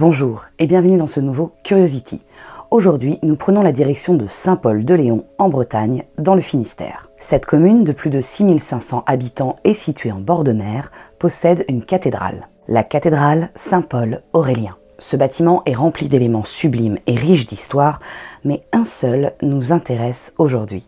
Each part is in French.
Bonjour et bienvenue dans ce nouveau Curiosity. Aujourd'hui, nous prenons la direction de Saint-Paul-de-Léon en Bretagne, dans le Finistère. Cette commune de plus de 6500 habitants et située en bord de mer possède une cathédrale, la cathédrale Saint-Paul Aurélien. Ce bâtiment est rempli d'éléments sublimes et riches d'histoire, mais un seul nous intéresse aujourd'hui,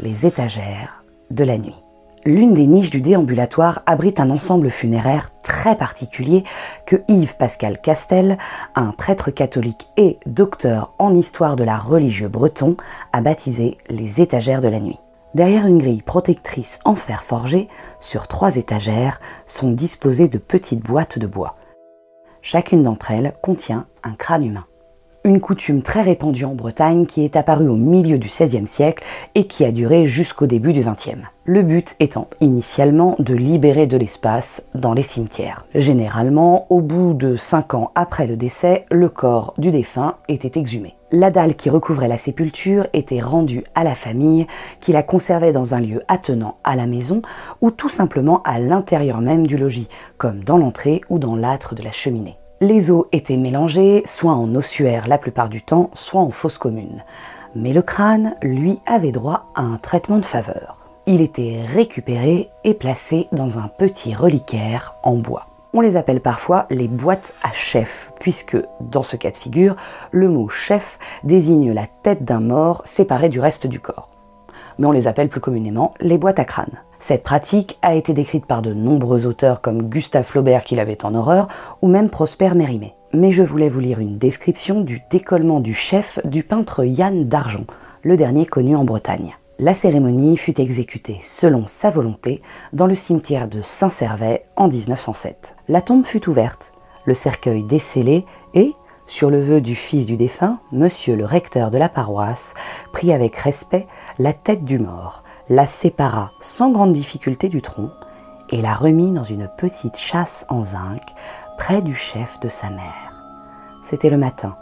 les étagères de la nuit. L'une des niches du déambulatoire abrite un ensemble funéraire très particulier que Yves Pascal Castel, un prêtre catholique et docteur en histoire de l'art religieux breton, a baptisé les étagères de la nuit. Derrière une grille protectrice en fer forgé, sur trois étagères, sont disposées de petites boîtes de bois. Chacune d'entre elles contient un crâne humain une coutume très répandue en Bretagne qui est apparue au milieu du XVIe siècle et qui a duré jusqu'au début du XXe. Le but étant initialement de libérer de l'espace dans les cimetières. Généralement, au bout de 5 ans après le décès, le corps du défunt était exhumé. La dalle qui recouvrait la sépulture était rendue à la famille qui la conservait dans un lieu attenant à la maison ou tout simplement à l'intérieur même du logis, comme dans l'entrée ou dans l'âtre de la cheminée. Les os étaient mélangés, soit en ossuaire la plupart du temps, soit en fosse commune. Mais le crâne, lui, avait droit à un traitement de faveur. Il était récupéré et placé dans un petit reliquaire en bois. On les appelle parfois les boîtes à chef, puisque dans ce cas de figure, le mot chef désigne la tête d'un mort séparée du reste du corps. Mais on les appelle plus communément les boîtes à crâne. Cette pratique a été décrite par de nombreux auteurs comme Gustave Flaubert qui l'avait en horreur, ou même Prosper Mérimée. Mais je voulais vous lire une description du décollement du chef du peintre Yann d'Argent, le dernier connu en Bretagne. La cérémonie fut exécutée selon sa volonté dans le cimetière de Saint-Servais en 1907. La tombe fut ouverte, le cercueil décellé et, sur le vœu du fils du défunt, monsieur le recteur de la paroisse prit avec respect la tête du mort, la sépara sans grande difficulté du tronc et la remit dans une petite chasse en zinc près du chef de sa mère. C'était le matin.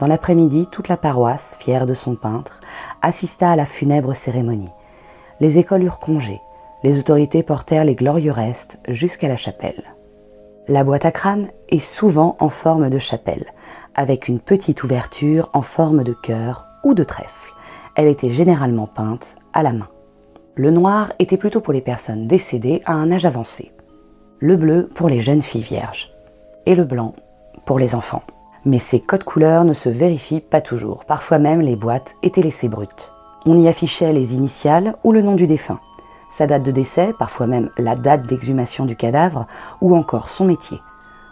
Dans l'après-midi, toute la paroisse, fière de son peintre, assista à la funèbre cérémonie. Les écoles eurent congé. Les autorités portèrent les glorieux restes jusqu'à la chapelle. La boîte à crâne est souvent en forme de chapelle, avec une petite ouverture en forme de cœur ou de trèfle. Elle était généralement peinte à la main. Le noir était plutôt pour les personnes décédées à un âge avancé. Le bleu pour les jeunes filles vierges. Et le blanc pour les enfants. Mais ces codes couleurs ne se vérifient pas toujours. Parfois même, les boîtes étaient laissées brutes. On y affichait les initiales ou le nom du défunt, sa date de décès, parfois même la date d'exhumation du cadavre, ou encore son métier.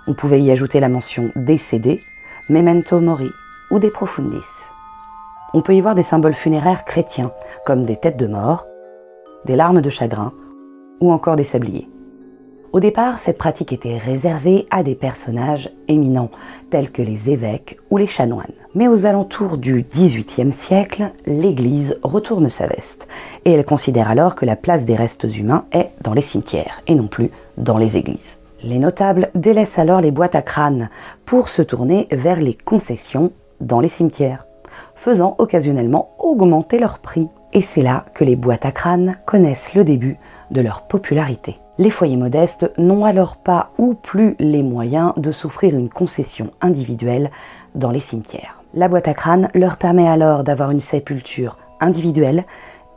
On pouvait y ajouter la mention décédé, memento mori ou des profundis. On peut y voir des symboles funéraires chrétiens, comme des têtes de mort, des larmes de chagrin ou encore des sabliers. Au départ, cette pratique était réservée à des personnages éminents, tels que les évêques ou les chanoines. Mais aux alentours du XVIIIe siècle, l'Église retourne sa veste, et elle considère alors que la place des restes humains est dans les cimetières, et non plus dans les églises. Les notables délaissent alors les boîtes à crâne pour se tourner vers les concessions dans les cimetières, faisant occasionnellement augmenter leur prix. Et c'est là que les boîtes à crâne connaissent le début de leur popularité. Les foyers modestes n'ont alors pas ou plus les moyens de s'offrir une concession individuelle dans les cimetières. La boîte à crâne leur permet alors d'avoir une sépulture individuelle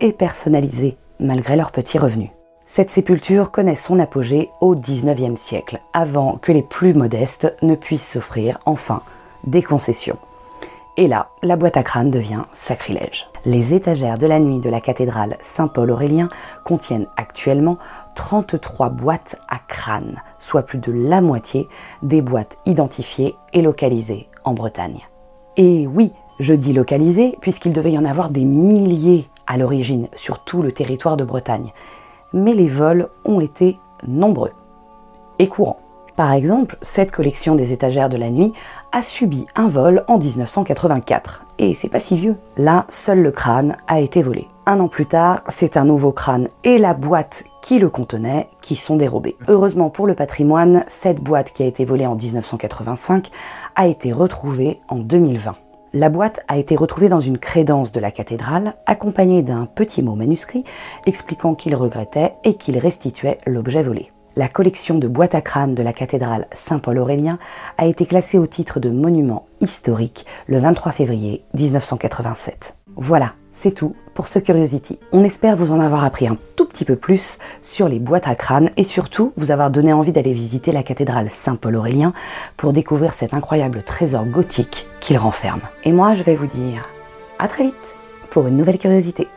et personnalisée malgré leurs petits revenus. Cette sépulture connaît son apogée au XIXe siècle, avant que les plus modestes ne puissent s'offrir enfin des concessions. Et là, la boîte à crâne devient sacrilège. Les étagères de la nuit de la cathédrale Saint-Paul Aurélien contiennent actuellement 33 boîtes à crâne, soit plus de la moitié des boîtes identifiées et localisées en Bretagne. Et oui, je dis localisées puisqu'il devait y en avoir des milliers à l'origine sur tout le territoire de Bretagne. Mais les vols ont été nombreux et courants. Par exemple, cette collection des étagères de la nuit a subi un vol en 1984. Et c'est pas si vieux. Là, seul le crâne a été volé. Un an plus tard, c'est un nouveau crâne et la boîte qui le contenait qui sont dérobés. Heureusement pour le patrimoine, cette boîte qui a été volée en 1985 a été retrouvée en 2020. La boîte a été retrouvée dans une crédence de la cathédrale, accompagnée d'un petit mot manuscrit expliquant qu'il regrettait et qu'il restituait l'objet volé la collection de boîtes à crâne de la cathédrale Saint-Paul-Aurélien a été classée au titre de monument historique le 23 février 1987. Voilà, c'est tout pour ce Curiosity. On espère vous en avoir appris un tout petit peu plus sur les boîtes à crâne et surtout vous avoir donné envie d'aller visiter la cathédrale Saint-Paul-Aurélien pour découvrir cet incroyable trésor gothique qu'il renferme. Et moi, je vais vous dire à très vite pour une nouvelle curiosité.